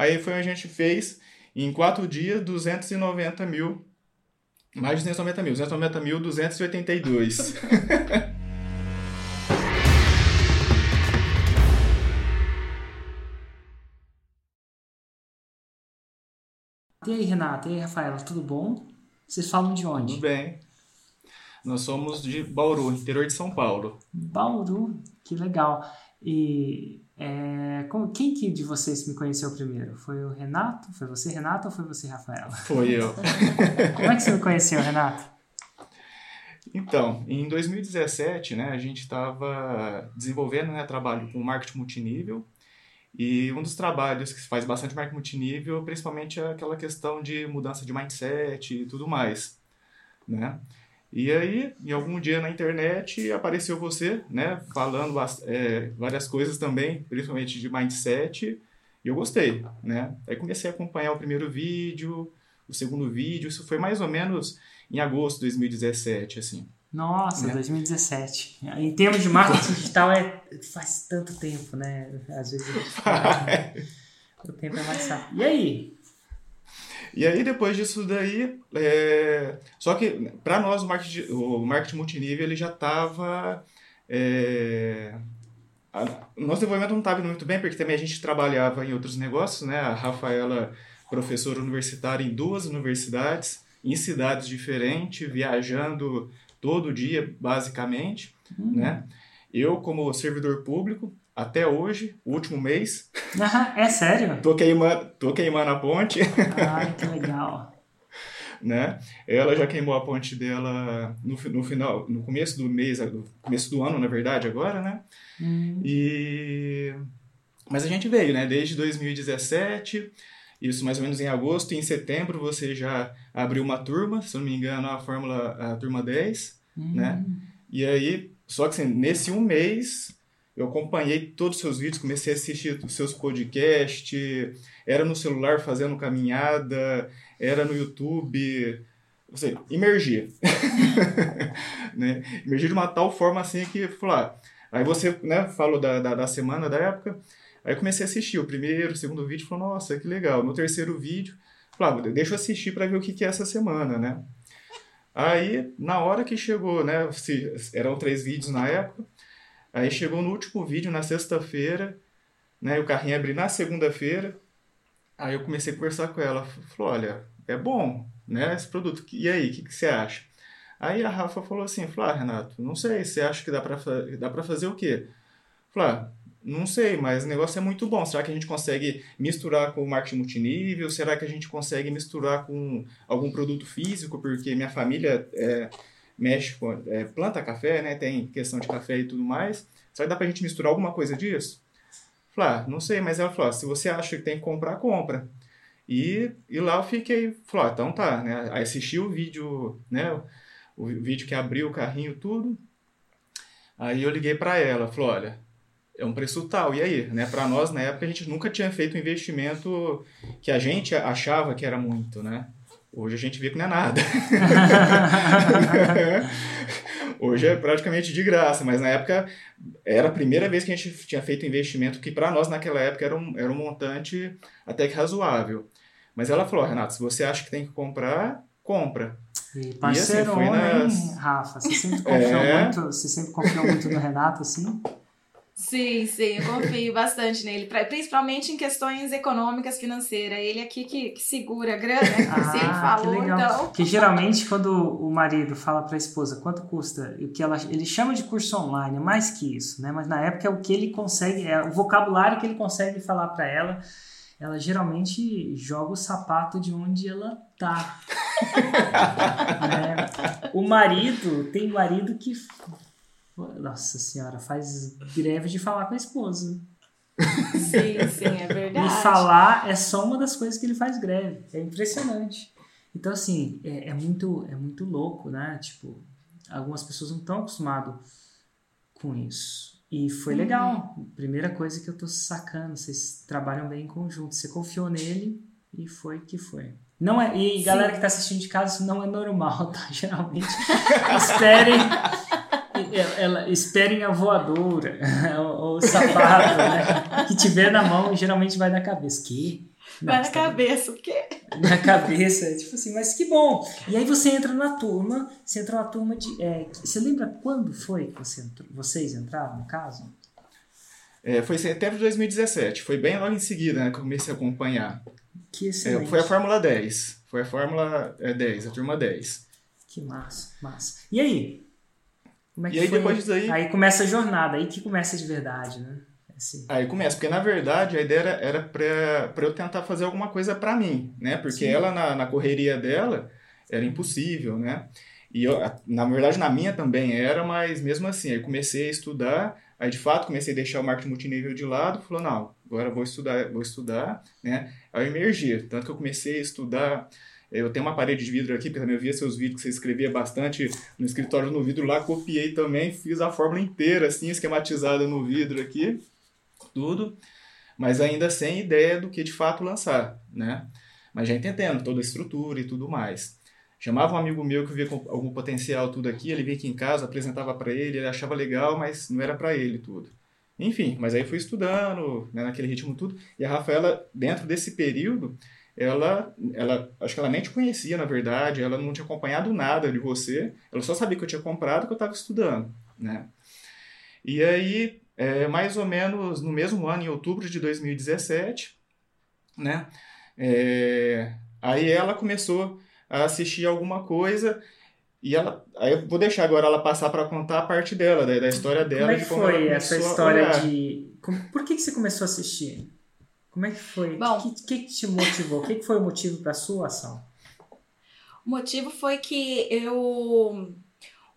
Aí foi onde a gente fez, em quatro dias, 290 mil. Mais de 290 mil. 290 mil, 282. E aí, Renata? E aí, Rafaela? Tudo bom? Vocês falam de onde? Tudo bem. Nós somos de Bauru, interior de São Paulo. Bauru, que legal. E é, como, quem que de vocês me conheceu primeiro? Foi o Renato? Foi você, Renato, ou foi você, Rafaela? Foi eu. como é que você me conheceu, Renato? Então, em 2017, né, a gente estava desenvolvendo né, trabalho com marketing multinível e um dos trabalhos que se faz bastante marketing multinível, principalmente é aquela questão de mudança de mindset e tudo mais, né? E aí, em algum dia na internet, apareceu você, né, falando é, várias coisas também, principalmente de mindset, e eu gostei, né? Aí comecei a acompanhar o primeiro vídeo, o segundo vídeo, isso foi mais ou menos em agosto de 2017, assim. Nossa, né? 2017. Em termos de marketing digital, é, faz tanto tempo, né? Às vezes a gente fala, né? o tempo é mais rápido. E aí? E aí, depois disso daí, é... só que para nós o marketing, o marketing multinível ele já estava. É... O nosso desenvolvimento não estava indo muito bem, porque também a gente trabalhava em outros negócios, né? A Rafaela, professora universitária em duas universidades, em cidades diferentes, viajando todo dia, basicamente, uhum. né? Eu, como servidor público, até hoje, o último mês. é sério? tô, queimando, tô queimando a ponte. Ai, que legal. né? Ela já queimou a ponte dela no, no final, no começo do mês, no começo do ano, na verdade, agora, né? Uhum. E... Mas a gente veio, né? Desde 2017, isso mais ou menos em agosto, e em setembro você já abriu uma turma, se não me engano, a Fórmula a turma 10, uhum. né? E aí, só que assim, nesse um mês eu acompanhei todos os seus vídeos, comecei a assistir os seus podcasts, era no celular fazendo caminhada, era no YouTube, você imergia. né? Imergia de uma tal forma assim que, falar, ah, aí você né, falou da, da, da, semana, da época, aí comecei a assistir o primeiro, o segundo vídeo, falou, nossa, que legal. No terceiro vídeo, falava, ah, deixa eu assistir para ver o que, que é essa semana, né? Aí, na hora que chegou, né, eram três vídeos na época, Aí chegou no último vídeo, na sexta-feira, né? O carrinho abriu na segunda-feira. Aí eu comecei a conversar com ela. Falou, olha, é bom, né? Esse produto. E aí, o que, que, você acha? Aí a Rafa falou assim, falou, ah, Renato, não sei, você acha que dá para dá pra fazer o quê? Falou, ah, não sei, mas o negócio é muito bom. Será que a gente consegue misturar com o marketing multinível? Será que a gente consegue misturar com algum produto físico? Porque minha família é, mexe com, é, planta café, né? Tem questão de café e tudo mais. Será que dá pra gente misturar alguma coisa disso? Falei, ah, não sei, mas ela falou, ah, se você acha que tem que comprar, compra. E, e lá eu fiquei, falou, ah, então tá, né? Aí assisti o vídeo, né? O, o vídeo que abriu o carrinho, tudo. Aí eu liguei para ela, falou, olha, é um preço tal, e aí? Né? Para nós, na época, a gente nunca tinha feito um investimento que a gente achava que era muito, né? Hoje a gente vê que não é nada. Hoje é praticamente de graça, mas na época era a primeira vez que a gente tinha feito investimento que para nós naquela época era um, era um montante até que razoável. Mas ela falou, Renato, se você acha que tem que comprar, compra. E parceiro, e assim, nas... hein, Rafa? Você sempre confiou é... muito, você sempre confiou muito no Renato, assim? Sim, sim, eu confio bastante nele, principalmente em questões econômicas, financeiras. Ele aqui que, que segura a grana, né? Ah, você falou, que legal. então. Que geralmente quando o marido fala para a esposa quanto custa, o que ela, ele chama de curso online, é mais que isso, né? Mas na época é o que ele consegue, é o vocabulário que ele consegue falar para ela. Ela geralmente joga o sapato de onde ela tá. né? O marido, tem marido que nossa senhora, faz greve de falar com a esposa. Sim, sim, é verdade. E falar é só uma das coisas que ele faz greve. É impressionante. Então, assim, é, é muito, é muito louco, né? Tipo, algumas pessoas não estão acostumadas com isso. E foi uhum. legal. Primeira coisa que eu tô sacando, vocês trabalham bem em conjunto. Você confiou nele e foi que foi. Não é, e galera que tá assistindo de casa, isso não é normal, tá? Geralmente esperem ela, esperem a voadora, o, o sapato, né? Que tiver na mão, geralmente vai na cabeça. Que? Vai na cabeça, o quê? Na cabeça, tipo assim, mas que bom. E aí você entra na turma, você entra na turma de. É, você lembra quando foi que você entrou, vocês entraram, no caso? É, foi em setembro de 2017, foi bem logo em seguida né, que eu comecei a acompanhar. Que excelente. É, foi a Fórmula 10, foi a Fórmula é, 10, a turma 10. Que massa, massa. E aí? Como é que e aí foi? depois disso aí... Aí começa a jornada, aí que começa de verdade, né? Assim. Aí começa, porque na verdade a ideia era, para eu tentar fazer alguma coisa para mim, né? Porque Sim. ela, na, na correria dela, era impossível, né? E eu, na verdade na minha também era, mas mesmo assim, aí comecei a estudar, aí de fato comecei a deixar o marketing multinível de lado, falou, não, agora vou estudar, vou estudar, né? Aí eu emergi, tanto que eu comecei a estudar eu tenho uma parede de vidro aqui, porque também eu via seus vídeos que você escrevia bastante no escritório no vidro lá, copiei também, fiz a fórmula inteira, assim, esquematizada no vidro aqui tudo, mas ainda sem ideia do que de fato lançar, né? Mas já entendendo toda a estrutura e tudo mais. Chamava um amigo meu que via algum potencial tudo aqui, ele vinha aqui em casa, apresentava para ele, ele achava legal, mas não era para ele tudo. Enfim, mas aí fui estudando, né, naquele ritmo tudo. E a Rafaela, dentro desse período, ela, ela, acho que ela nem te conhecia, na verdade, ela não tinha acompanhado nada de você, ela só sabia que eu tinha comprado que eu estava estudando, né? E aí, é, mais ou menos no mesmo ano, em outubro de 2017, né? É, aí ela começou a assistir alguma coisa e ela, aí eu vou deixar agora ela passar para contar a parte dela, da, da história dela. Como é que foi essa história de... Por que, que você começou a assistir? Como é que foi? O que, que, te motivou? O que, que foi o motivo para sua ação? O motivo foi que eu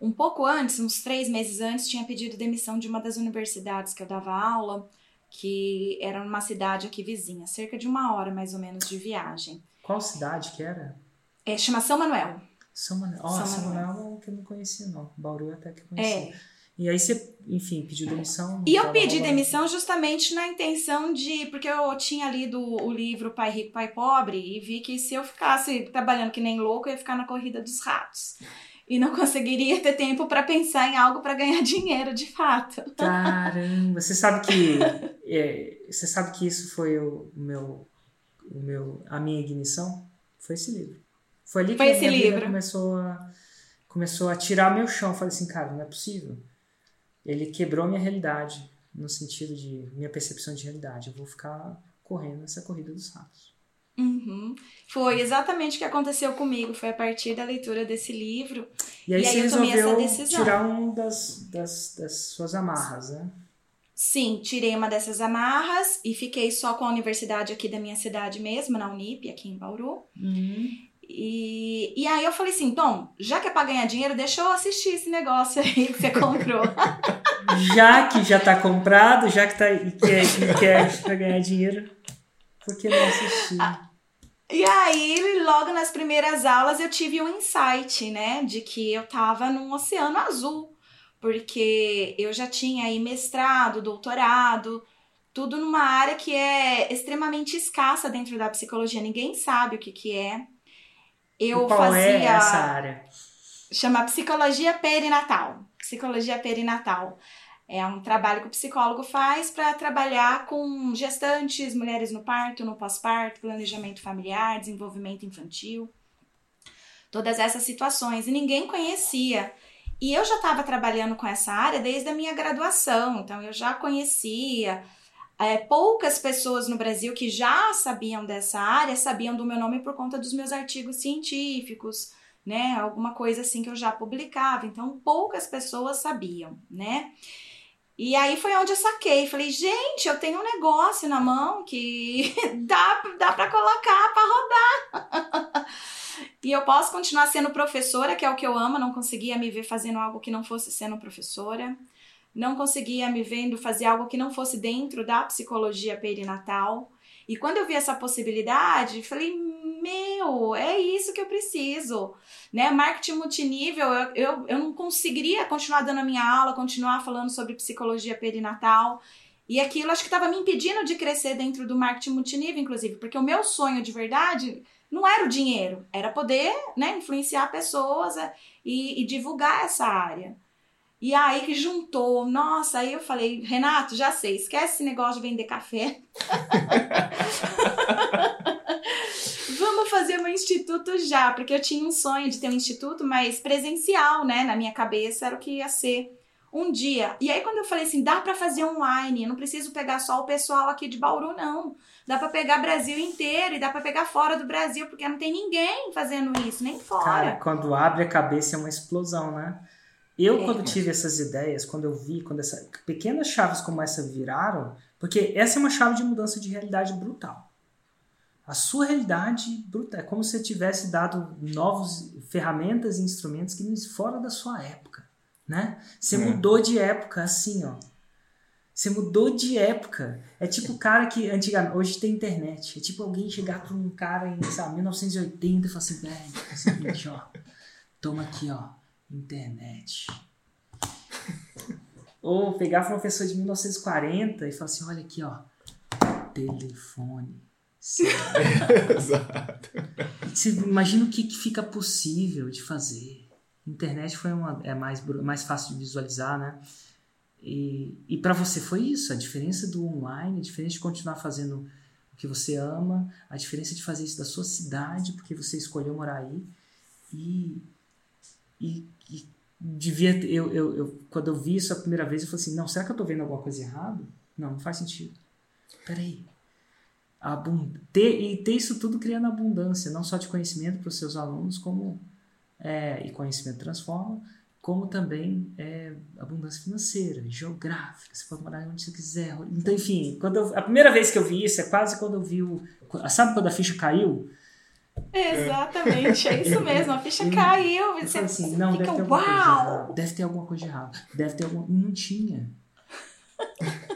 um pouco antes, uns três meses antes, tinha pedido demissão de uma das universidades que eu dava aula, que era numa cidade aqui vizinha, cerca de uma hora mais ou menos de viagem. Qual cidade que era? É, chama São Manuel. São Manuel. Oh, São, São Manuel. Manuel que eu não conhecia, não. Bauru até que eu conhecia. É. E aí você, enfim, pediu demissão? E eu pedi demissão justamente na intenção de. Porque eu tinha lido o livro Pai Rico, Pai Pobre e vi que se eu ficasse trabalhando que nem louco, eu ia ficar na corrida dos ratos e não conseguiria ter tempo para pensar em algo para ganhar dinheiro de fato. Caramba, você sabe que é, você sabe que isso foi o meu, o meu a minha ignição foi esse livro. Foi ali que foi a minha livro. começou a começou a tirar meu chão. Eu falei assim, cara, não é possível. Ele quebrou minha realidade no sentido de minha percepção de realidade. Eu vou ficar correndo essa corrida dos ratos. Uhum. Foi exatamente o que aconteceu comigo. Foi a partir da leitura desse livro. E aí, e aí eu tomei essa decisão. tirar um das, das, das suas amarras, né? Sim, tirei uma dessas amarras e fiquei só com a universidade aqui da minha cidade mesmo, na Unip, aqui em Bauru. Uhum. E, e aí eu falei assim, Tom, já que é pra ganhar dinheiro, deixa eu assistir esse negócio aí que você comprou. já que já tá comprado, já que tá e quer, e quer pra ganhar dinheiro, por que não assistir? E aí, logo nas primeiras aulas, eu tive um insight, né? De que eu tava num oceano azul. Porque eu já tinha aí mestrado, doutorado, tudo numa área que é extremamente escassa dentro da psicologia. Ninguém sabe o que, que é. Eu qual é fazia. É essa área? Chama psicologia perinatal. Psicologia perinatal. É um trabalho que o psicólogo faz para trabalhar com gestantes, mulheres no parto, no pós-parto, planejamento familiar, desenvolvimento infantil, todas essas situações. E ninguém conhecia. E eu já estava trabalhando com essa área desde a minha graduação, então eu já conhecia. É, poucas pessoas no Brasil que já sabiam dessa área sabiam do meu nome por conta dos meus artigos científicos, né? Alguma coisa assim que eu já publicava. Então, poucas pessoas sabiam, né? E aí foi onde eu saquei. Falei, gente, eu tenho um negócio na mão que dá, dá para colocar para rodar. e eu posso continuar sendo professora, que é o que eu amo. Não conseguia me ver fazendo algo que não fosse sendo professora. Não conseguia me vendo fazer algo que não fosse dentro da psicologia perinatal. E quando eu vi essa possibilidade, falei, meu, é isso que eu preciso. Né? Marketing multinível, eu, eu, eu não conseguiria continuar dando a minha aula, continuar falando sobre psicologia perinatal. E aquilo acho que estava me impedindo de crescer dentro do marketing multinível, inclusive, porque o meu sonho de verdade não era o dinheiro, era poder né, influenciar pessoas é, e, e divulgar essa área. E aí que juntou, nossa, aí eu falei, Renato, já sei, esquece esse negócio de vender café. instituto já, porque eu tinha um sonho de ter um instituto, mas presencial, né? Na minha cabeça era o que ia ser um dia. E aí quando eu falei assim, dá para fazer online, eu não preciso pegar só o pessoal aqui de Bauru não. Dá para pegar Brasil inteiro e dá para pegar fora do Brasil, porque não tem ninguém fazendo isso, nem fora. Cara, quando abre a cabeça é uma explosão, né? Eu, é. quando tive essas ideias, quando eu vi, quando essas pequenas chaves como essa viraram, porque essa é uma chave de mudança de realidade brutal. A sua realidade brutal. É como se você tivesse dado novas ferramentas e instrumentos que fora da sua época né? Você é. mudou de época, assim, ó. Você mudou de época. É tipo o cara que antigamente, hoje tem internet. É tipo alguém chegar para um cara em, sabe, 1980 e falar assim, velho, é o seguinte, ó. Toma aqui, ó, internet. Ou pegar uma pessoa de 1940 e falar assim, olha aqui, ó, telefone. Exato. Você imagina o que, que fica possível de fazer. Internet foi uma é mais mais fácil de visualizar, né? E, e para você foi isso, a diferença do online, a diferença de continuar fazendo o que você ama, a diferença de fazer isso da sua cidade, porque você escolheu morar aí. E, e, e devia eu, eu, eu, quando eu vi isso a primeira vez, eu falei assim: não, será que eu estou vendo alguma coisa errada? Não, não faz sentido. Peraí. Abund ter, e ter isso tudo criando abundância, não só de conhecimento para os seus alunos, como é, e conhecimento transforma, como também é, abundância financeira, geográfica, você pode morar onde você quiser. Então, enfim, quando eu, a primeira vez que eu vi isso é quase quando eu vi o. Sabe quando a ficha caiu? Exatamente, é isso mesmo, a ficha caiu. Você assim, não, fica, deve ter uau! Deve ter alguma coisa errada. Deve ter alguma. Não tinha.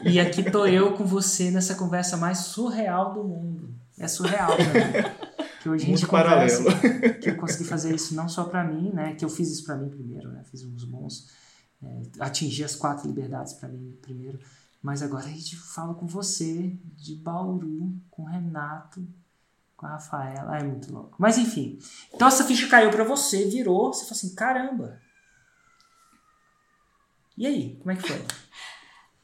E aqui tô eu com você nessa conversa mais surreal do mundo. É surreal, né? que hoje Muito a gente conversa, paralelo. que eu consegui fazer isso não só para mim, né, que eu fiz isso para mim primeiro, né, fiz uns bons, é, atingi as quatro liberdades para mim primeiro, mas agora a gente fala com você de Bauru, com o Renato, com a Rafaela, é muito louco. Mas enfim, então essa ficha caiu para você, virou, você falou assim, caramba. E aí, como é que foi?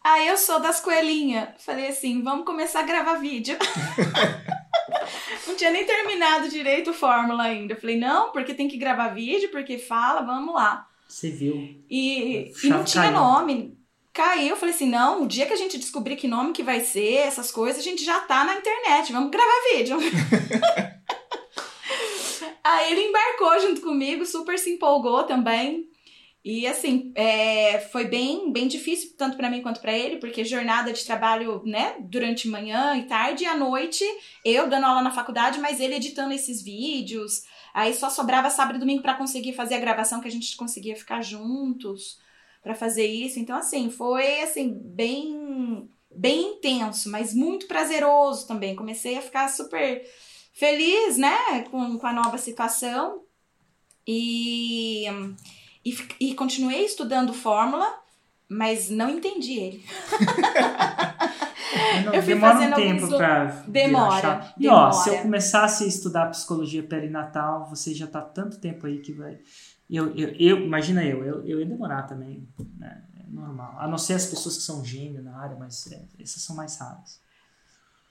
Ah, eu sou das coelhinhas. Falei assim, vamos começar a gravar vídeo. não tinha nem terminado direito o Fórmula ainda. Eu falei, não, porque tem que gravar vídeo, porque fala, vamos lá. Você viu. E, e não tinha nome. Caiu, eu falei assim, não, o dia que a gente descobrir que nome que vai ser, essas coisas, a gente já tá na internet, vamos gravar vídeo. Aí ele embarcou junto comigo, super se empolgou também. E assim, é, foi bem, bem difícil, tanto para mim quanto para ele, porque jornada de trabalho, né, durante manhã e tarde e à noite, eu dando aula na faculdade, mas ele editando esses vídeos. Aí só sobrava sábado e domingo para conseguir fazer a gravação que a gente conseguia ficar juntos para fazer isso. Então assim, foi assim bem bem intenso, mas muito prazeroso também. Comecei a ficar super feliz, né, com, com a nova situação. E e, e continuei estudando fórmula, mas não entendi ele. Não, eu fui demora um tempo para demora, E demora. ó, se eu começasse a estudar psicologia perinatal, você já tá tanto tempo aí que vai. Eu, eu, eu imagina eu, eu, eu ia demorar também, né? É normal. A não ser as pessoas que são gênios na área, mas é, essas são mais raras.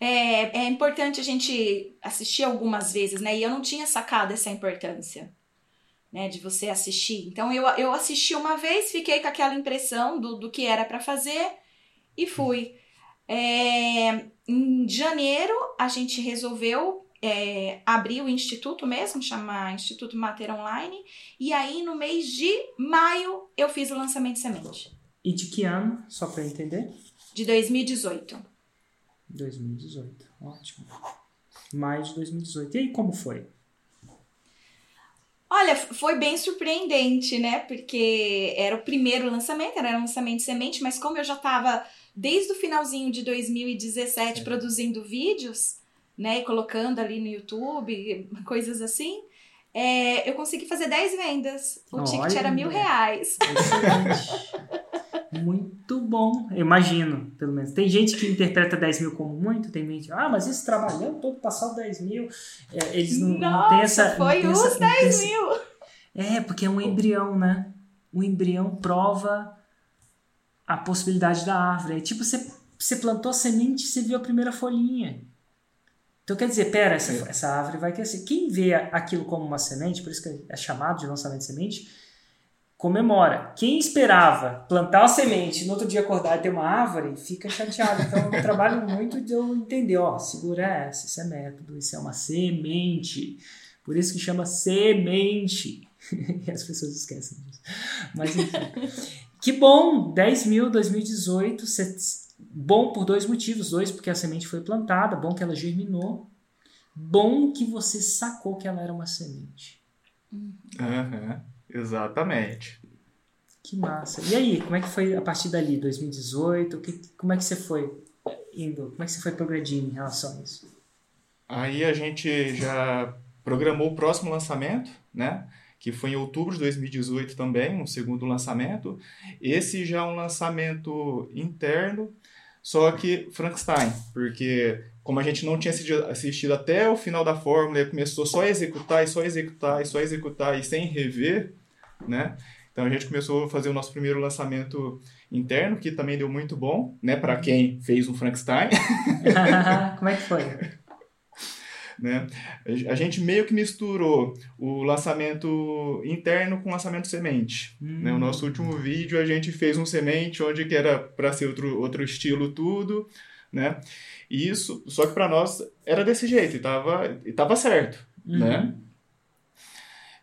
É, é importante a gente assistir algumas vezes, né? E eu não tinha sacado essa importância né, de você assistir. Então eu, eu assisti uma vez, fiquei com aquela impressão do, do que era para fazer e fui. É, em janeiro a gente resolveu é, abrir o instituto mesmo, chama Instituto Mater Online, e aí no mês de maio eu fiz o lançamento de semente. E de que ano, só para entender? De 2018. 2018, ótimo. Maio de 2018. E aí, como foi? Olha, foi bem surpreendente, né? Porque era o primeiro lançamento, era um lançamento de semente, mas como eu já estava desde o finalzinho de 2017 Sim. produzindo vídeos, né? E colocando ali no YouTube, coisas assim, é, eu consegui fazer 10 vendas. O Olha, ticket era mil reais. Excelente. Muito bom, eu imagino, pelo menos. Tem gente que interpreta 10 mil como muito, tem gente, ah, mas esse trabalhando todo passado 10 mil. É, eles não, Nossa, não têm essa. Foi tem os essa, 10 mil! É, porque é um embrião, né? O embrião prova a possibilidade da árvore. É tipo, você, você plantou a semente e você viu a primeira folhinha. Então quer dizer, pera, essa, essa árvore vai crescer. Quem vê aquilo como uma semente, por isso que é chamado de lançamento de semente, comemora. Quem esperava plantar a semente no outro dia acordar e ter uma árvore, fica chateado. Então eu trabalho muito de eu entender, ó, segura essa, isso é método, isso é uma semente. Por isso que chama semente. e as pessoas esquecem disso. Mas enfim. que bom! 10 mil 2018. Bom por dois motivos. Dois, porque a semente foi plantada. Bom que ela germinou. Bom que você sacou que ela era uma semente. Uhum, exatamente. Que massa. E aí, como é que foi a partir dali, 2018? Que, como é que você foi indo? Como é que você foi progredindo em relação a isso? Aí a gente já programou o próximo lançamento, né? Que foi em outubro de 2018 também, um segundo lançamento. Esse já é um lançamento interno, só que Frankenstein, porque como a gente não tinha assistido até o final da fórmula e começou só a executar e só executar e só executar e sem rever, né? Então a gente começou a fazer o nosso primeiro lançamento interno, que também deu muito bom, né, para quem fez um Frankenstein. Como é que foi? Né? A gente meio que misturou o lançamento interno com o lançamento semente. Hum. Né? O nosso último vídeo a gente fez um semente onde que era para ser outro, outro estilo tudo, né? E isso, só que para nós era desse jeito e tava, e tava certo, uhum. né?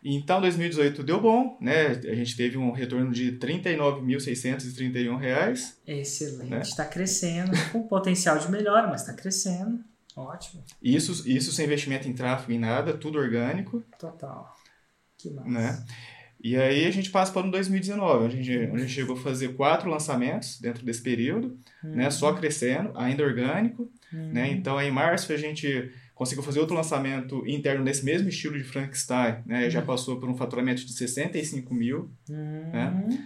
Então, 2018 deu bom, né? A gente teve um retorno de R$ 39.631. Excelente, está né? crescendo, com potencial de melhora, mas está crescendo. Ótimo. Isso, isso sem investimento em tráfego em nada, tudo orgânico. Total. Que massa. Né? E aí a gente passa para o 2019, onde a, gente, onde a gente chegou a fazer quatro lançamentos dentro desse período, uhum. né? Só crescendo, ainda orgânico. Uhum. Né? Então, em março, a gente conseguiu fazer outro lançamento interno nesse mesmo estilo de Frankenstein. Né? Uhum. Já passou por um faturamento de 65 mil. Né? Uhum.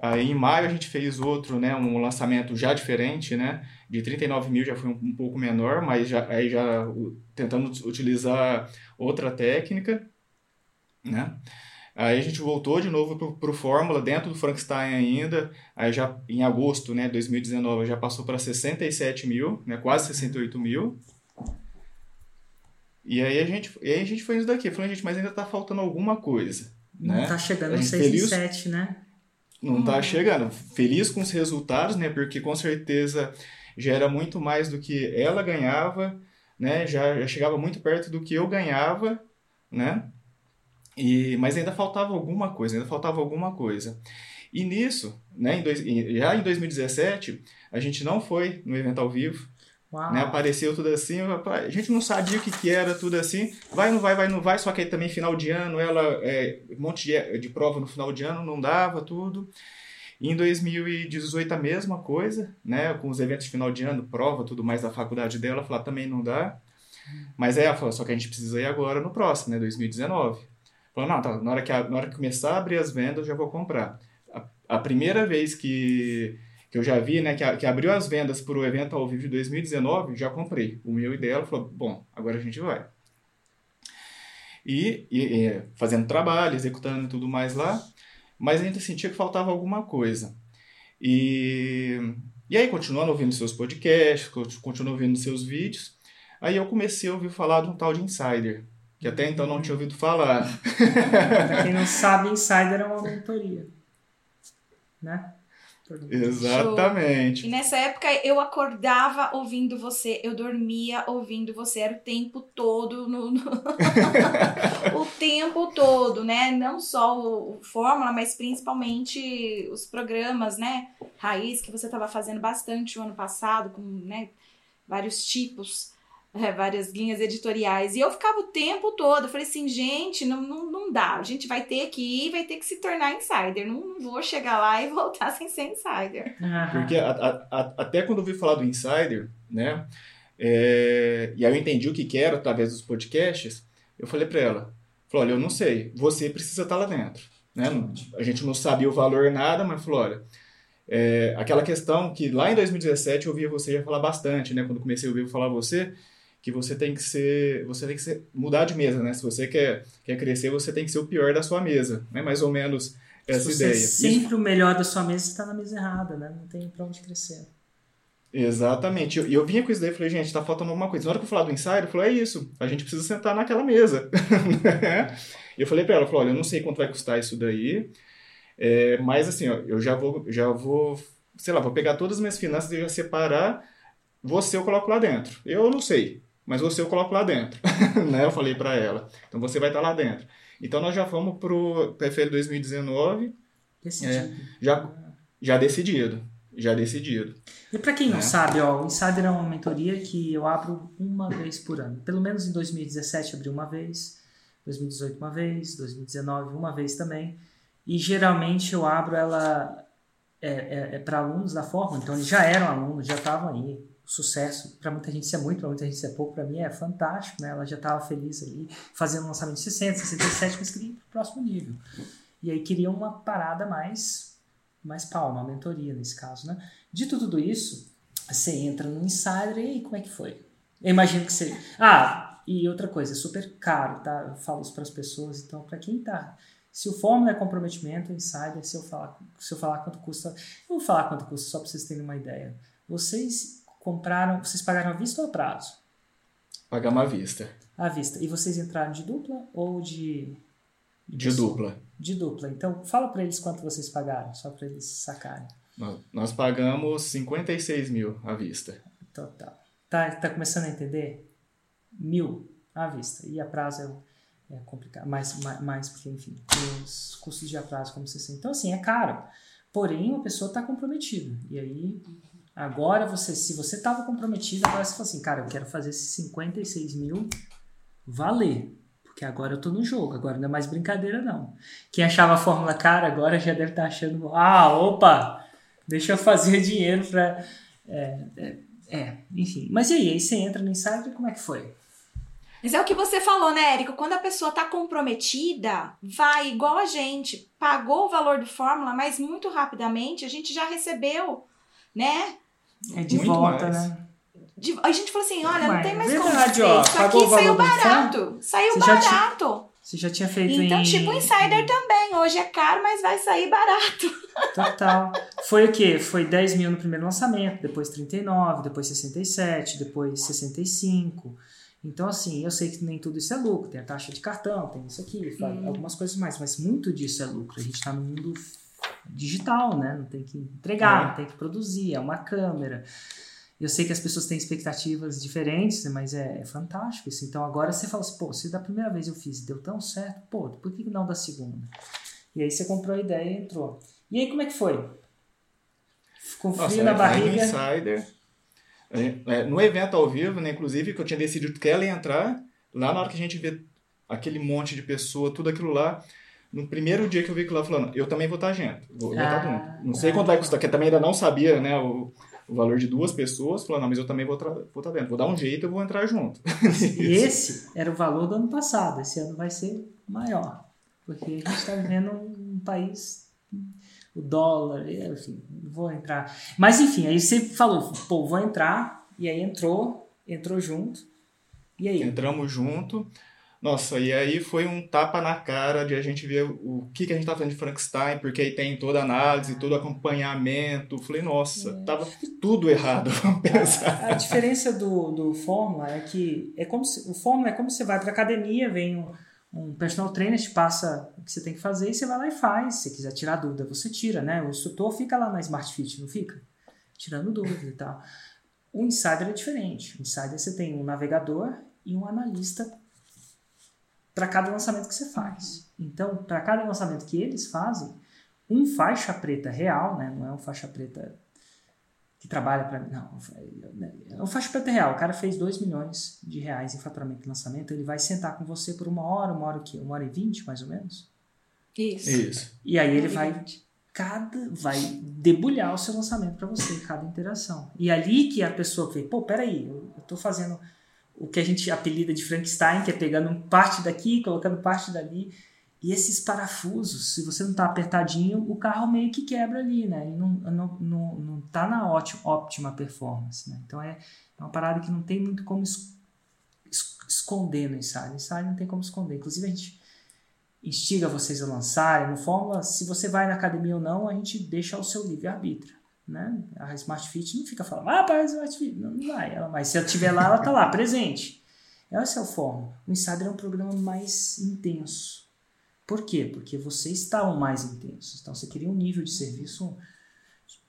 Aí em maio a gente fez outro, né, um lançamento já diferente, né, de 39 mil já foi um, um pouco menor, mas já, aí já tentando utilizar outra técnica, né. Aí a gente voltou de novo para o Fórmula, dentro do Frankenstein ainda, aí já em agosto, né, 2019, já passou para 67 mil, né, quase 68 mil. E aí a gente, e aí a gente foi isso daqui, falou, gente, mas ainda está faltando alguma coisa, Não né? está chegando a 6 e 7, né? não está hum. chegando. Feliz com os resultados, né? Porque com certeza já era muito mais do que ela ganhava, né? Já, já chegava muito perto do que eu ganhava, né? E, mas ainda faltava alguma coisa, ainda faltava alguma coisa. E nisso, né, em dois, já em 2017, a gente não foi no evento ao vivo, né? Apareceu tudo assim, a gente não sabia o que, que era, tudo assim. Vai, não vai, vai, não vai. Só que aí também final de ano, ela, é, um monte de, de prova no final de ano, não dava tudo. E em 2018 a mesma coisa, né? Com os eventos de final de ano, prova, tudo mais da faculdade dela, falar também não dá. Mas aí ela falou, só que a gente precisa ir agora no próximo, né? 2019. Falou, não, tá, na hora que, a, na hora que começar a abrir as vendas, eu já vou comprar. A, a primeira vez que que eu já vi, né, que, a, que abriu as vendas para o evento ao vivo de 2019, já comprei. O meu e dela falou, bom, agora a gente vai. E, e, e fazendo trabalho, executando tudo mais lá, mas ainda sentia que faltava alguma coisa. E, e aí, continuando ouvindo seus podcasts, continuando ouvindo seus vídeos, aí eu comecei a ouvir falar de um tal de Insider, que até então não tinha ouvido falar. Quem não sabe, Insider é uma mentoria, né? Exatamente. E nessa época eu acordava ouvindo você, eu dormia ouvindo você, era o tempo todo, no, no... o tempo todo, né? Não só o, o, Fórmula, mas principalmente os programas, né? Raiz, que você estava fazendo bastante o ano passado, com né, vários tipos é, várias linhas editoriais. E eu ficava o tempo todo, eu falei assim, gente, não, não, não dá. A gente vai ter que ir, vai ter que se tornar insider. Não, não vou chegar lá e voltar sem ser insider. Porque a, a, a, até quando eu vi falar do insider, né? É, e aí eu entendi o que, que era através dos podcasts, eu falei para ela, falou, olha, eu não sei, você precisa estar lá dentro. Né? A gente não sabia o valor nada, mas falou, olha, é, aquela questão que lá em 2017 eu ouvia você já falar bastante, né? Quando comecei a ouvir falar você, que você tem que ser, você tem que ser, mudar de mesa, né? Se você quer, quer crescer, você tem que ser o pior da sua mesa, né? Mais ou menos essa ideia. sempre Isso... o melhor da sua mesa está na mesa errada, né? Não tem para onde crescer. Exatamente. E eu, eu, vinha com isso daí e falei, gente, tá faltando alguma coisa. Na hora que eu falar do insider, eu falei, é isso, a gente precisa sentar naquela mesa. e eu falei pra ela, eu falei, olha, eu não sei quanto vai custar isso daí, é, mas assim, ó, eu já vou, já vou, sei lá, vou pegar todas as minhas finanças e já separar, você eu coloco lá dentro. Eu não sei, mas você eu coloco lá dentro. né? Eu falei para ela. Então você vai estar tá lá dentro. Então nós já fomos pro PFL 2019. É, já, já decidido já decidido. E para quem não né? sabe, ó, o Insider é uma mentoria que eu abro uma vez por ano. Pelo menos em 2017 abri uma vez, 2018 uma vez, 2019 uma vez também. E geralmente eu abro ela é, é, é para alunos da forma, então eles já eram alunos, já estavam aí. Sucesso, para muita gente isso é muito, para muita gente isso é pouco, para mim é fantástico, né? Ela já estava feliz ali, fazendo um lançamento de 60, 67, mas queria ir para o próximo nível. E aí queria uma parada mais mais pau, uma mentoria nesse caso, né? Dito tudo isso, você entra no Insider e como é que foi? Eu imagino que você... Ah, e outra coisa, é super caro, tá? Eu falo isso para as pessoas, então para quem tá... Se o fórmula é comprometimento, Insider, se eu falar, se eu falar quanto custa... Eu vou falar quanto custa, só para vocês terem uma ideia. Vocês compraram, vocês pagaram à vista ou a prazo? Pagamos à vista. À vista. E vocês entraram de dupla ou de... De, de dupla de dupla. Então, fala para eles quanto vocês pagaram, só para eles sacarem. Nós pagamos 56 mil à vista. Total. Tá, tá começando a entender? Mil à vista. E a prazo é, é complicado. Mais, mais, mais, porque, enfim, os custos de atraso, como você Então, assim, é caro. Porém, a pessoa está comprometida. E aí, agora, você, se você estava comprometido, agora você fala assim, cara, eu quero fazer esses 56 mil valer. Porque agora eu tô no jogo, agora não é mais brincadeira, não. Quem achava a fórmula cara agora já deve estar tá achando, ah, opa, deixa eu fazer dinheiro pra. É, é, é, enfim. Mas e aí? Aí você entra no insider, como é que foi? Mas é o que você falou, né, Érico? Quando a pessoa tá comprometida, vai igual a gente, pagou o valor do fórmula, mas muito rapidamente a gente já recebeu, né? É de muito volta, mais. né? De, a gente falou assim, olha, não tem mais como ó, Isso aqui saiu barato. Saiu você barato. Já você já tinha feito Então, em... tipo, Insider também. Hoje é caro, mas vai sair barato. Total. Foi o quê? Foi 10 mil no primeiro lançamento, depois 39, depois 67, depois 65. Então, assim, eu sei que nem tudo isso é lucro. Tem a taxa de cartão, tem isso aqui, hum. algumas coisas mais. Mas muito disso é lucro. A gente está no mundo digital, né? Não tem que entregar, é. não tem que produzir. É uma câmera. Eu sei que as pessoas têm expectativas diferentes, mas é, é, fantástico isso. Então agora você fala assim, pô, se da primeira vez eu fiz deu tão certo, pô, por que não da segunda? E aí você comprou a ideia e entrou. E aí como é que foi? Com frio Nossa, na barriga. Insider. É, no evento ao vivo, né, inclusive, que eu tinha decidido que ela ia entrar, lá na hora que a gente vê aquele monte de pessoa, tudo aquilo lá, no primeiro dia que eu vi aquilo lá falando, eu também vou estar junto. Vou, vou estar junto. Não sei ah, quanto vai custar, porque também ainda não sabia, né, o, o valor de duas pessoas, falando, não, mas eu também vou estar vou tá dentro, vou dar um jeito eu vou entrar junto. e esse era o valor do ano passado, esse ano vai ser maior, porque a gente está vivendo um país, o dólar, enfim, vou entrar. Mas enfim, aí você falou, pô, vou entrar, e aí entrou, entrou junto, e aí? Entramos junto, nossa, e aí foi um tapa na cara de a gente ver o que, que a gente tá fazendo de Frankenstein, porque aí tem toda a análise, todo acompanhamento. Falei, nossa, é. tava tudo errado, vamos pensar. A, a, diferença do, do Fórmula é que é como se, o Fórmula é como você vai pra academia, vem um, um personal trainer te passa o que você tem que fazer e você vai lá e faz. Se quiser tirar dúvida, você tira, né? O instrutor fica lá na Smart Fit, não fica? Tirando dúvida e tal. O Insider é diferente. O Insider você tem um navegador e um analista para cada lançamento que você faz. Então, para cada lançamento que eles fazem, um faixa preta real, né? não é um faixa preta que trabalha para mim, não, é um faixa preta real. O cara fez 2 milhões de reais em faturamento de lançamento, ele vai sentar com você por uma hora, uma hora o quê? Uma hora e vinte, mais ou menos? Isso. Isso. E aí ele vai cada vai debulhar o seu lançamento para você, cada interação. E ali que a pessoa vê, pô, peraí, eu, eu tô fazendo o que a gente apelida de Frankenstein, que é pegando parte daqui, colocando parte dali. E esses parafusos, se você não está apertadinho, o carro meio que quebra ali, né? E não, não, não, não tá na ótima, óptima performance, né? Então é, é uma parada que não tem muito como es, es, esconder no ensaio. No ensaio não tem como esconder. Inclusive a gente instiga vocês a lançarem no Fórmula, se você vai na academia ou não, a gente deixa ao seu livre-arbítrio. Né? A Smart Fit não fica falando, ah, para a Smart Fit. Não, não vai. Ela, mas se ela estiver lá, ela está lá, presente. Essa é a forma. O Insider é um programa mais intenso. Por quê? Porque vocês estavam mais intensos. Então você queria um nível de serviço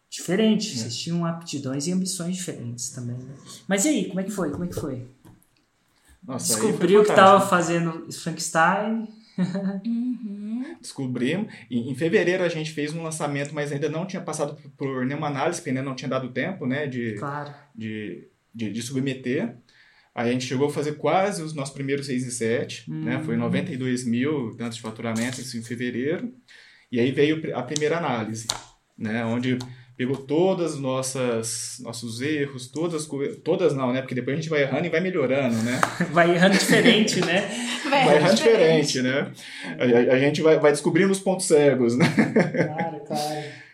diferente. É. Vocês tinham aptidões e ambições diferentes também. Né? Mas e aí, como é que foi? Como é que foi? Nossa, Descobriu que estava fazendo Frankenstein. uhum. Descobrimos. Em, em, fevereiro a gente fez um lançamento, mas ainda não tinha passado por, por nenhuma análise, porque ainda não tinha dado tempo né, de, claro. de, de, de, submeter. Aí a gente chegou a fazer quase os nossos primeiros 6 e 7, uhum. né? Foi 92 mil tantos de faturamento, isso em fevereiro. E aí veio a primeira análise, né? Onde pegou todas as nossas nossos erros, todas todas não, né? Porque depois a gente vai errando e vai melhorando, né? vai errando diferente, né? Vai, vai errando diferente, diferente né? A, a, gente vai, vai descobrindo os pontos cegos, né? Claro, claro.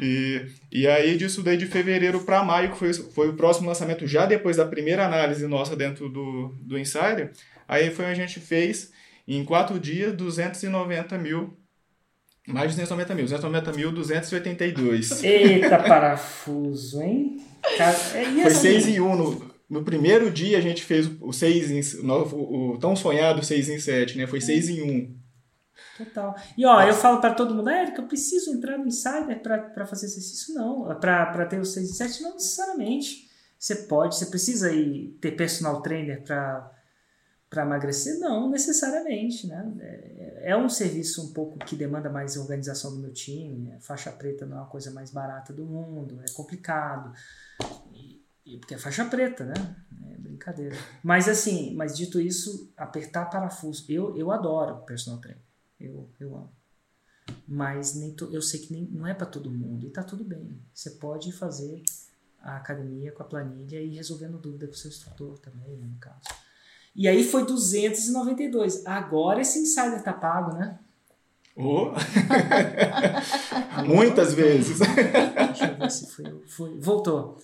E, e aí disso daí de fevereiro para maio, que foi, foi o próximo lançamento já depois da primeira análise nossa dentro do, do Insider, aí foi a gente fez em quatro dias 290 mil mais de 290 mil. 290 mil, 282. Eita parafuso, hein? É, Foi 6 em 1. No, no primeiro dia a gente fez o 6 em... O, o tão sonhado 6 em 7, né? Foi 6 em 1. Total. E ó, eu falo para todo mundo, Érica, eu preciso entrar no Insider para fazer exercício? Não. Para ter o 6 em 7? Não necessariamente. Você pode, você precisa ir ter personal trainer para para emagrecer? Não, necessariamente, né? É, é, um serviço um pouco que demanda mais organização do meu time. A faixa preta não é uma coisa mais barata do mundo, é complicado. E, e, porque é faixa preta, né? É brincadeira. Mas assim, mas dito isso, apertar parafuso, eu, eu adoro personal trainer. Eu, eu amo. Mas nem to, eu sei que nem, não é para todo mundo e tá tudo bem. Você pode fazer a academia com a planilha e resolvendo dúvida com o seu instrutor também, né, no caso. E aí foi 292. Agora esse insider tá pago, né? Oh. Muitas vezes. Deixa eu ver se foi, foi. Voltou.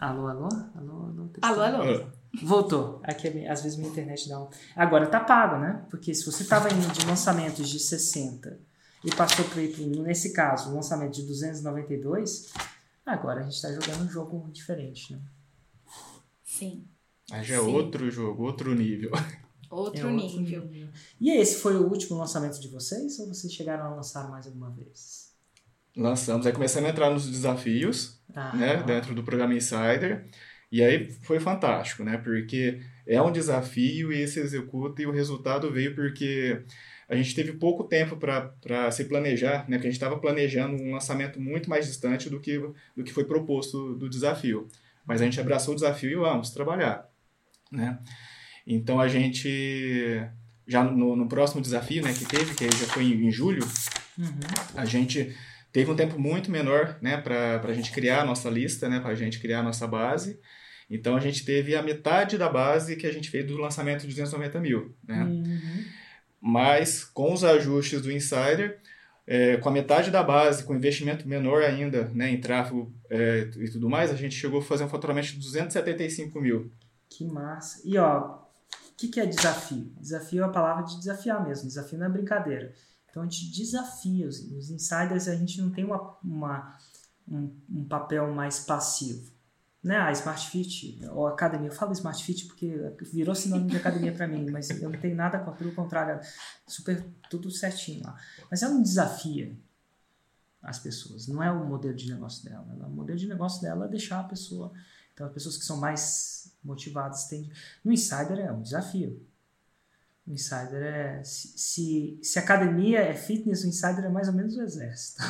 Alô, alô? Alô, alô? Alô, alô. Voltou. Aqui, às vezes minha internet dá um... Agora tá pago, né? Porque se você estava indo de lançamentos de 60 e passou para nesse caso, um lançamento de 292, agora a gente está jogando um jogo diferente, né? Sim. Aí já é Sim. outro jogo, outro nível. Outro, é nível. outro nível. E esse foi o último lançamento de vocês ou vocês chegaram a lançar mais alguma vez? Lançamos, aí começamos a entrar nos desafios, ah, né, dentro do programa Insider. E aí foi fantástico, né? Porque é um desafio e se executa e o resultado veio porque a gente teve pouco tempo para se planejar, né? Porque a gente estava planejando um lançamento muito mais distante do que, do que foi proposto do desafio. Mas a gente abraçou o desafio e vamos trabalhar né? Então a gente já no, no, próximo desafio, né, que teve, que já foi em, em julho, uhum. a gente teve um tempo muito menor, né, para a gente criar a nossa lista, né, para a gente criar a nossa base. Então a gente teve a metade da base que a gente fez do lançamento de 290 mil, né? Uhum. Mas com os ajustes do Insider, é, com a metade da base, com investimento menor ainda né, em tráfego é, e tudo mais, a gente chegou a fazer um faturamento de 275 mil. Que massa. E ó, o que, que é desafio? Desafio é a palavra de desafiar mesmo. Desafio não é brincadeira. Então a gente desafia. Os, os insiders a gente não tem uma, uma um, um, papel mais passivo. Né? A Smart Fit, ou academia, eu falo Smart Fit porque virou sinônimo de academia para mim, mas eu não tenho nada contra, pelo contrário, super tudo certinho lá. Mas ela não desafia as pessoas, não é o modelo de negócio dela. O modelo de negócio dela é deixar a pessoa. Então, as pessoas que são mais motivados. Tem... No Insider é um desafio. O Insider é. Se, se, se academia é fitness, o Insider é mais ou menos o exército.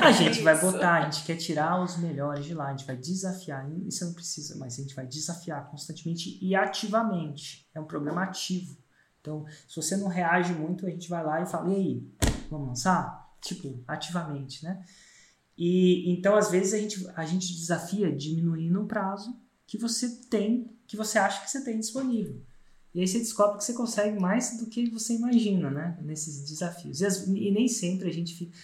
a gente vai botar, a gente quer tirar os melhores de lá, a gente vai desafiar. Isso não precisa, mas a gente vai desafiar constantemente e ativamente. É um programa ativo. Então, se você não reage muito, a gente vai lá e fala: e aí, vamos lançar? Tipo, ativamente, né? E então às vezes a gente, a gente desafia diminuindo o prazo que você tem, que você acha que você tem disponível. E aí você descobre que você consegue mais do que você imagina, né? Nesses desafios. E, as, e nem sempre a gente fica,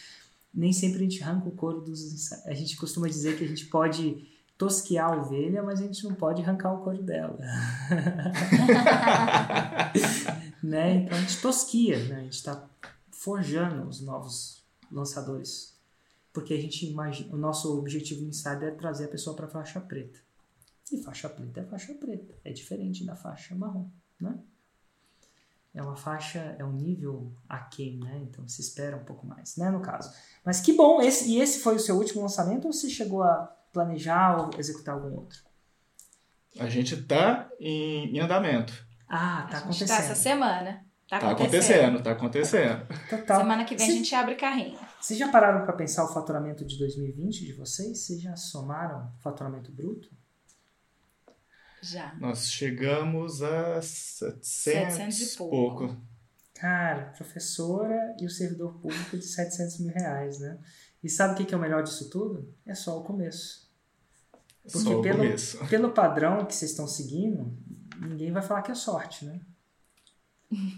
nem sempre a gente arranca o couro dos a gente costuma dizer que a gente pode tosquear a ovelha, mas a gente não pode arrancar o couro dela. né? Então a gente tosquia, né? A gente está forjando os novos lançadores Porque a gente imagina, o nosso objetivo inicial é trazer a pessoa para a faixa preta. E faixa preta é faixa preta, é diferente da faixa marrom, né? É uma faixa, é um nível aquém, né? Então se espera um pouco mais, né? No caso. Mas que bom, esse, e esse foi o seu último lançamento ou você chegou a planejar ou executar algum outro? A gente está em, em, andamento. Ah, tá acontecendo. Tá essa semana. Tá, tá acontecendo, tá acontecendo. Total. Semana que vem Cê, a gente abre carrinho. Vocês já pararam para pensar o faturamento de 2020 de vocês? Vocês já somaram o faturamento bruto? Já. Nós chegamos a 700, 700 e pouco. pouco. Cara, professora e o servidor público de 700 mil reais, né? E sabe o que é o melhor disso tudo? É só o começo. Porque só pelo, começo. pelo padrão que vocês estão seguindo, ninguém vai falar que é sorte, né?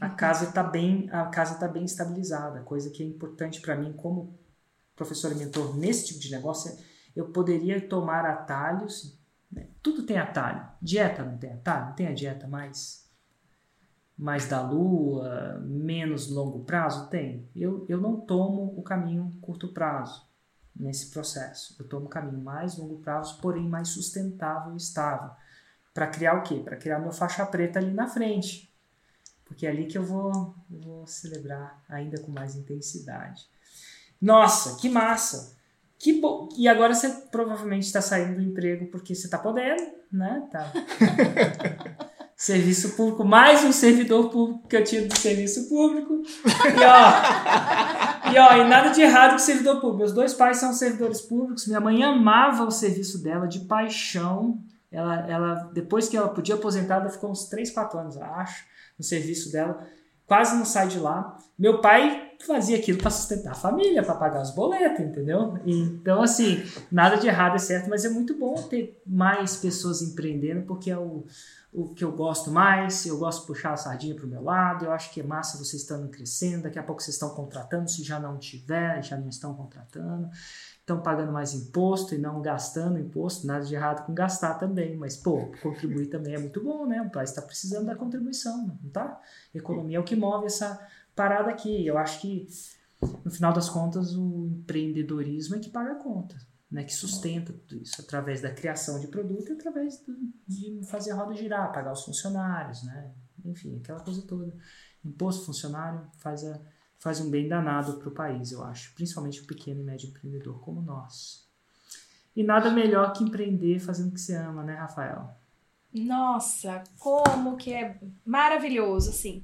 A casa está bem, a casa tá bem estabilizada, coisa que é importante para mim como professor e mentor nesse tipo de negócio. É, eu poderia tomar atalhos, né? tudo tem atalho. Dieta não tem atalho, não tem a dieta mais mais da lua, menos longo prazo? Tem. Eu, eu não tomo o caminho curto prazo nesse processo. Eu tomo o caminho mais longo prazo, porém mais sustentável e estável. Para criar o quê? Para criar meu faixa preta ali na frente. Porque é ali que eu vou, eu vou celebrar ainda com mais intensidade. Nossa, que massa! Que bo... E agora você provavelmente está saindo do emprego porque você está podendo, né? Tá. serviço público, mais um servidor público que eu tinha do serviço público. E ó, e ó, e nada de errado com servidor público. Meus dois pais são servidores públicos. Minha mãe amava o serviço dela de paixão. Ela, ela depois que ela podia aposentar, ela ficou uns 3, 4 anos, acho, no serviço dela. Quase não sai de lá. Meu pai fazia aquilo para sustentar a família, para pagar os boletos, entendeu? Então, assim, nada de errado é certo, mas é muito bom ter mais pessoas empreendendo, porque é o, o que eu gosto mais, eu gosto de puxar a sardinha para o meu lado, eu acho que é massa vocês estando crescendo, daqui a pouco vocês estão contratando, se já não tiver, já não estão contratando, estão pagando mais imposto e não gastando imposto, nada de errado com gastar também, mas pô, contribuir também é muito bom, né? O país está precisando da contribuição, não tá? Economia é o que move essa parada aqui. Eu acho que no final das contas o empreendedorismo é que paga a conta né, que sustenta tudo isso, através da criação de produto e através do, de fazer a roda girar, pagar os funcionários, né? enfim, aquela coisa toda. Imposto funcionário faz, a, faz um bem danado para o país, eu acho, principalmente o pequeno e médio empreendedor como nós. E nada melhor que empreender fazendo o que você ama, né, Rafael? Nossa, como que é maravilhoso, assim.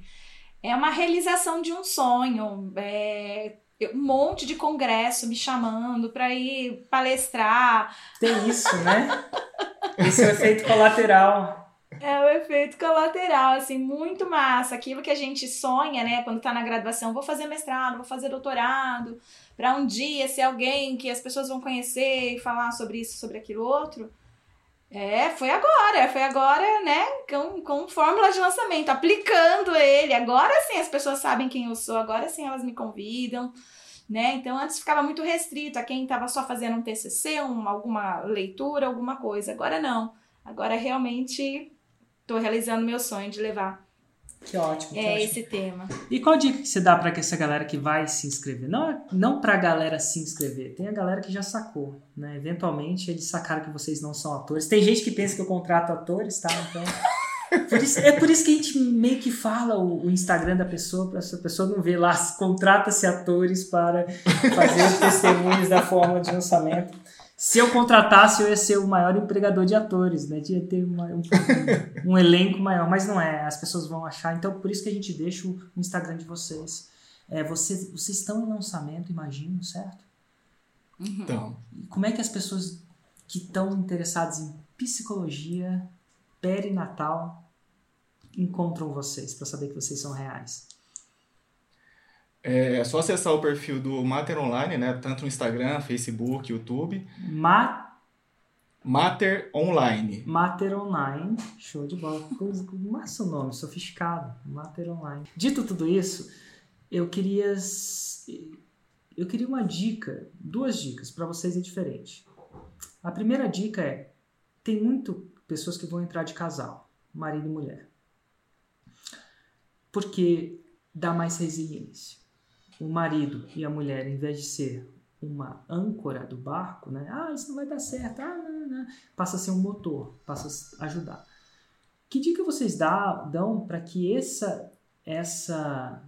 É uma realização de um sonho. É, um monte de congresso me chamando para ir palestrar. Tem isso, né? Esse é o efeito colateral. É o efeito colateral, assim, muito massa. Aquilo que a gente sonha, né, quando tá na graduação, vou fazer mestrado, vou fazer doutorado, para um dia ser alguém que as pessoas vão conhecer e falar sobre isso, sobre aquilo outro. É, foi agora, foi agora, né, com, com fórmula de lançamento, aplicando ele. Agora sim as pessoas sabem quem eu sou, agora sim elas me convidam, né? Então antes ficava muito restrito a quem estava só fazendo um TCC, um, alguma leitura, alguma coisa. Agora não. Agora realmente estou realizando meu sonho de levar que ótimo. Que é ótimo. esse tema. E qual dica que você dá para essa galera que vai se inscrever? Não, não para a galera se inscrever. Tem a galera que já sacou, né? Eventualmente eles sacaram que vocês não são atores. Tem gente que pensa que eu contrato atores, tá? Então por isso, é por isso que a gente meio que fala o, o Instagram da pessoa, para essa pessoa não ver lá, contrata-se atores para fazer testemunhos da forma de lançamento se eu contratasse, eu ia ser o maior empregador de atores, né? Ia ter uma, um, um, elenco maior, mas não é. As pessoas vão achar. Então, por isso que a gente deixa o Instagram de vocês. É, vocês, vocês estão em lançamento, imagino, certo? Então. Como é que as pessoas que estão interessadas em psicologia perinatal encontram vocês para saber que vocês são reais? É só acessar o perfil do Mater Online, né? Tanto no Instagram, Facebook, YouTube. Ma... Mater Online. Mater Online. Show de bola. Massa o nome, sofisticado. Mater Online. Dito tudo isso, eu queria... Eu queria uma dica, duas dicas para vocês é diferente. A primeira dica é, tem muito pessoas que vão entrar de casal, marido e mulher. Porque dá mais resiliência o marido e a mulher, em vez de ser uma âncora do barco, né? Ah, isso não vai dar certo, ah, não, não. passa a ser um motor, passa a ajudar. Que dica vocês dá, dão para que essa, essa.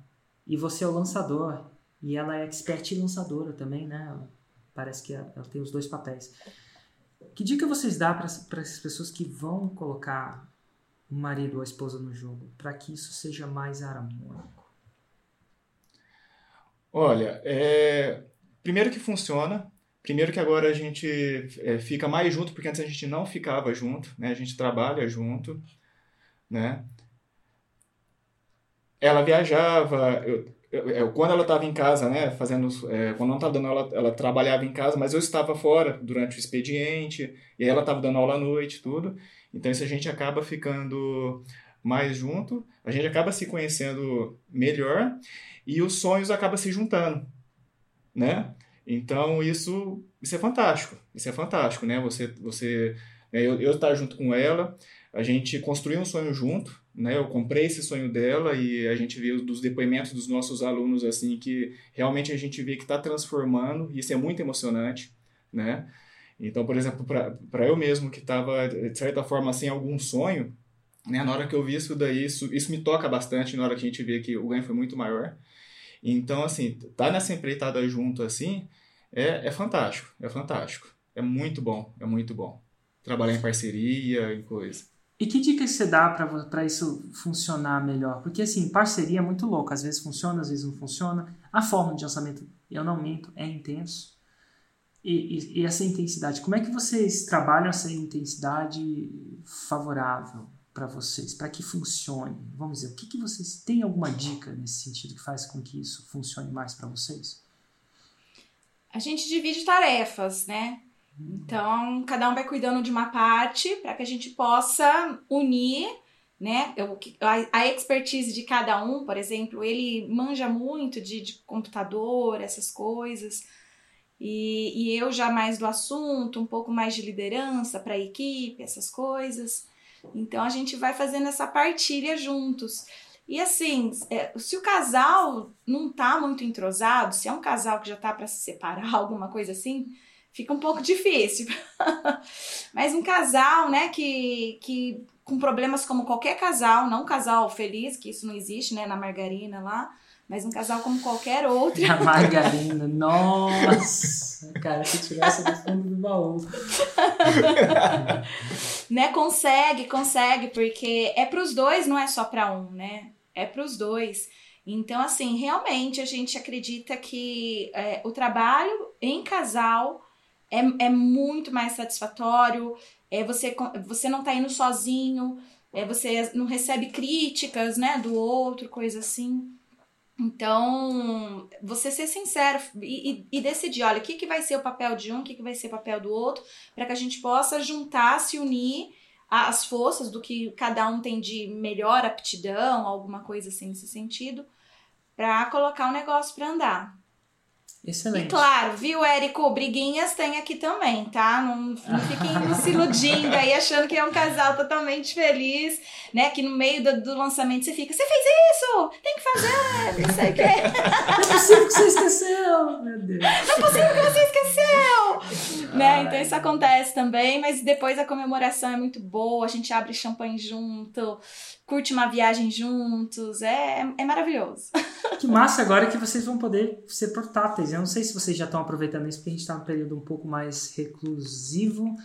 E você é o lançador, e ela é expert e lançadora também, né? Parece que ela tem os dois papéis. Que dica vocês dão para essas pessoas que vão colocar o marido ou a esposa no jogo, para que isso seja mais harmônico? Olha, é... primeiro que funciona, primeiro que agora a gente é, fica mais junto, porque antes a gente não ficava junto, né? A gente trabalha junto, né? Ela viajava, eu, eu, eu quando ela estava em casa, né, fazendo, é, quando não estava dando aula, ela trabalhava em casa, mas eu estava fora durante o expediente, e ela estava dando aula à noite, tudo. Então isso a gente acaba ficando mais junto, a gente acaba se conhecendo melhor e os sonhos acabam se juntando, né? Então isso, isso é fantástico, isso é fantástico, né? Você, você, né, eu, eu estar junto com ela, a gente construiu um sonho junto, né? Eu comprei esse sonho dela e a gente viu dos depoimentos dos nossos alunos assim que realmente a gente vê que está transformando, e isso é muito emocionante, né? Então, por exemplo, para eu mesmo que estava de certa forma sem algum sonho, né? Na hora que eu vi isso daí, isso, isso me toca bastante na hora que a gente vê que o ganho foi muito maior. Então, assim, tá nessa empreitada junto assim, é, é fantástico, é fantástico. É muito bom, é muito bom. Trabalhar em parceria e coisa. E que dicas você dá para isso funcionar melhor? Porque, assim, parceria é muito louco. Às vezes funciona, às vezes não funciona. A forma de lançamento, eu não minto, é intenso. E, e, e essa intensidade, como é que vocês trabalham essa intensidade favorável para vocês, para que funcione? Vamos dizer, o que, que vocês têm alguma dica nesse sentido que faz com que isso funcione mais para vocês? A gente divide tarefas, né? Então, cada um vai cuidando de uma parte para que a gente possa unir, né? Eu, a, a, expertise de cada um, por exemplo, ele manja muito de, de computador, essas coisas. E, e eu já mais do assunto, um pouco mais de liderança para a equipe, essas coisas. Então a gente vai fazendo essa partilha juntos. E assim, é, se o casal não tá muito entrosado, se é um casal que já tá para se separar, alguma coisa assim, fica um pouco difícil. Mas um casal, né, que, que com problemas como qualquer casal, não um casal feliz, que isso não existe, né, na margarina lá, mas um casal como qualquer outro. A margarina, nossa! Cara, se tivesse do fundo do baú. né, consegue, consegue, porque é para os dois, não é só para um, né? É para os dois. Então, assim, realmente a gente acredita que é, o trabalho em casal é, é muito mais satisfatório, é, você, você não tá indo sozinho, é, você não recebe críticas, né, do outro, coisa assim. Então, você ser sincero e, e, e, decidir, olha, o que, que vai ser o papel de um, o que, que vai ser o papel do outro, para que a gente possa juntar, se unir as forças do que cada um tem de melhor aptidão, alguma coisa assim nesse sentido, para colocar o negócio para andar. Excelente. E claro, viu, Érico? Briguinhas tem aqui também, tá? Não, não fiquem se iludindo aí, achando que é um casal totalmente feliz, né? Que no meio do, do lançamento você fica, você fez isso! Tem que fazer! Não sei o quê. Não é possível que você esqueceu! Meu Deus. Não é possível que você esqueceu! né? Então isso acontece também, mas depois a comemoração é muito boa, a gente abre champanhe junto, curte uma viagem juntos, é, é maravilhoso. Que massa agora que vocês vão poder ser portáteis. Eu não sei se vocês já estão aproveitando isso, porque a gente está num período um pouco mais reclusivo,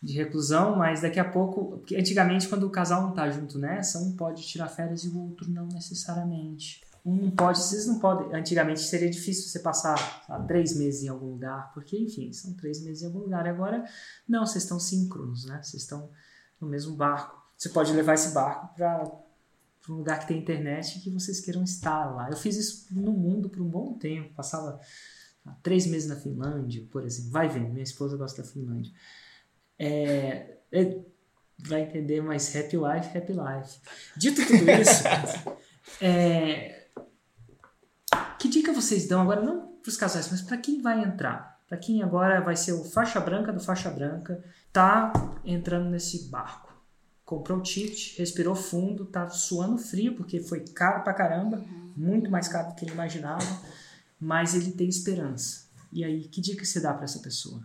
de reclusão, mas daqui a pouco, porque antigamente quando o casal não está junto nessa, um pode tirar férias e o outro não necessariamente. Um não pode, vocês não podem. Antigamente seria difícil você passar três meses em algum lugar, porque enfim, são três meses em algum lugar. E agora, não, vocês estão síncronos, né? Vocês estão no mesmo barco. Você pode levar esse barco para um lugar que tem internet e que vocês queiram estar lá. Eu fiz isso no mundo por um bom tempo. Passava três meses na Finlândia, por exemplo. Vai vendo, minha esposa gosta da Finlândia. É, é, vai entender, mas happy life, happy life. Dito tudo isso, é, que dica vocês dão agora, não para os casais, mas para quem vai entrar? Para quem agora vai ser o faixa branca do faixa branca, tá entrando nesse barco comprou o ticket, respirou fundo, tá suando frio, porque foi caro pra caramba, uhum. muito mais caro do que ele imaginava, mas ele tem esperança. E aí, que dica você dá para essa pessoa?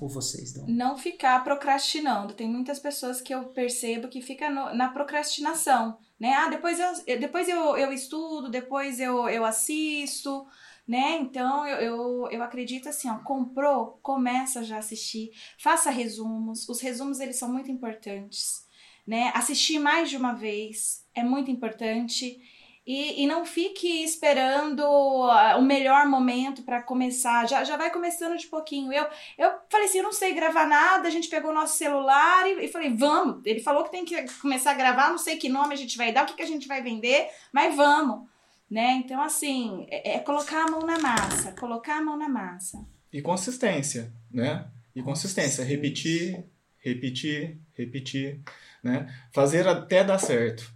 Ou vocês dão? Não ficar procrastinando. Tem muitas pessoas que eu percebo que fica no, na procrastinação, né? Ah, depois eu, depois eu, eu estudo, depois eu, eu assisto, né? Então eu, eu, eu acredito assim, ó, comprou, começa já a assistir, faça resumos. Os resumos eles são muito importantes, né? Assistir mais de uma vez é muito importante. E, e não fique esperando ah, o melhor momento para começar. Já, já vai começando de pouquinho. Eu, eu falei assim: eu não sei gravar nada. A gente pegou o nosso celular e, e falei: vamos. Ele falou que tem que começar a gravar. Não sei que nome a gente vai dar, o que, que a gente vai vender, mas vamos. Né? Então, assim, é, é colocar a mão na massa. Colocar a mão na massa. E consistência, né? E consistência. Repetir, repetir, repetir. Né? Fazer até dar certo.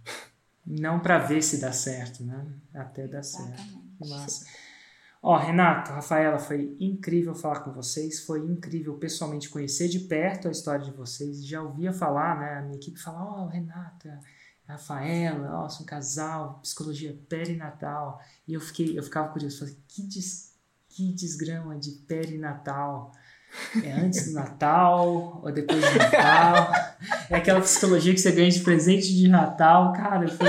Não para ver se dá certo, né? Até dar certo. Massa. Ó, Renato, Rafaela, foi incrível falar com vocês, foi incrível pessoalmente conhecer de perto a história de vocês. Já ouvia falar, né? A minha equipe falar, ó, oh, Renato, Rafaela, ó, sou um casal, psicologia perinatal. E eu fiquei, eu ficava curioso, falei, que, des, que desgrama de perinatal. É antes do Natal ou depois do Natal? É aquela psicologia que você ganha de presente de Natal. Cara, foi...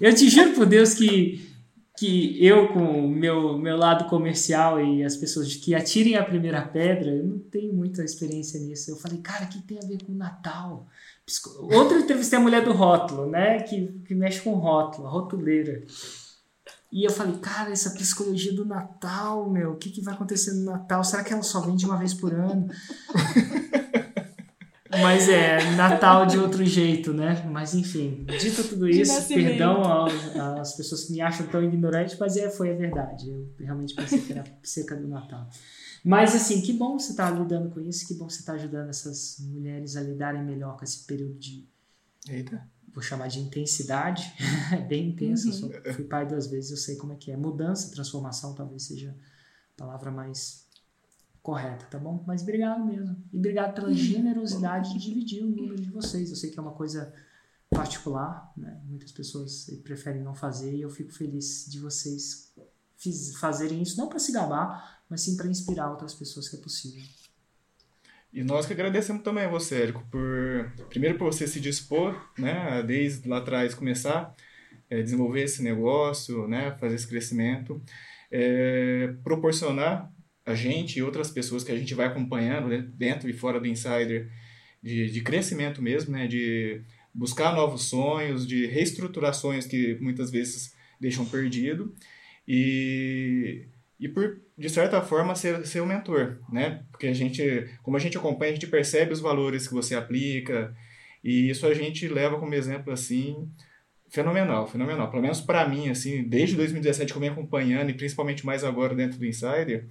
eu te juro por Deus que, que eu, com o meu, meu lado comercial e as pessoas que atirem a primeira pedra, eu não tenho muita experiência nisso. Eu falei, cara, o que tem a ver com o Natal? Outra entrevistei a mulher do rótulo, né? Que, que mexe com rótulo, a rotuleira. E eu falei, cara, essa psicologia do Natal, meu, o que, que vai acontecer no Natal? Será que ela só vem de uma vez por ano? Mas é, Natal de outro jeito, né? Mas enfim, dito tudo isso, perdão às pessoas que me acham tão ignorante, mas é, foi a verdade. Eu realmente pensei que era seca do Natal. Mas assim, que bom você estar tá lidando com isso, que bom você estar tá ajudando essas mulheres a lidarem melhor com esse período de. Eita vou chamar de intensidade, é bem intensa. Uhum. Só fui pai duas vezes, eu sei como é que é. Mudança, transformação, talvez seja a palavra mais correta, tá bom? Mas obrigado mesmo. E obrigado pela generosidade de dividir o número de vocês. Eu sei que é uma coisa particular, né? Muitas pessoas preferem não fazer e eu fico feliz de vocês fazerem isso, não para se gabar, mas sim para inspirar outras pessoas que é possível. E nós que agradecemos também a você, Érico, por primeiro por você se dispor, né, desde lá atrás começar é, desenvolver esse negócio, né, fazer esse crescimento, é, proporcionar a gente e outras pessoas que a gente vai acompanhando né, dentro e fora do Insider de, de crescimento mesmo, né, de buscar novos sonhos, de reestruturações que muitas vezes deixam perdido. E e por de certa forma ser, ser mentor, né? Porque a gente, como a gente acompanha, a gente percebe os valores que você aplica e isso a gente leva como exemplo assim fenomenal, fenomenal. Pelo menos para mim assim, desde 2017 que eu venho acompanhando e principalmente mais agora dentro do Insider,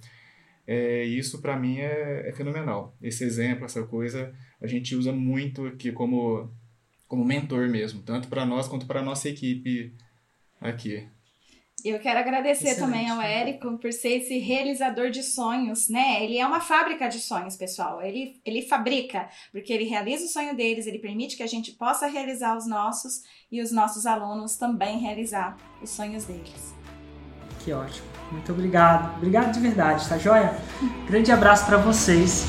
é, isso para mim é, é fenomenal. Esse exemplo, essa coisa, a gente usa muito aqui como como mentor mesmo, tanto para nós quanto para nossa equipe aqui. Eu quero agradecer Excelente. também ao Érico por ser esse realizador de sonhos, né? Ele é uma fábrica de sonhos, pessoal. Ele, ele fabrica, porque ele realiza o sonho deles, ele permite que a gente possa realizar os nossos e os nossos alunos também realizar os sonhos deles. Que ótimo. Muito obrigado. Obrigado de verdade, tá joia? Grande abraço para vocês.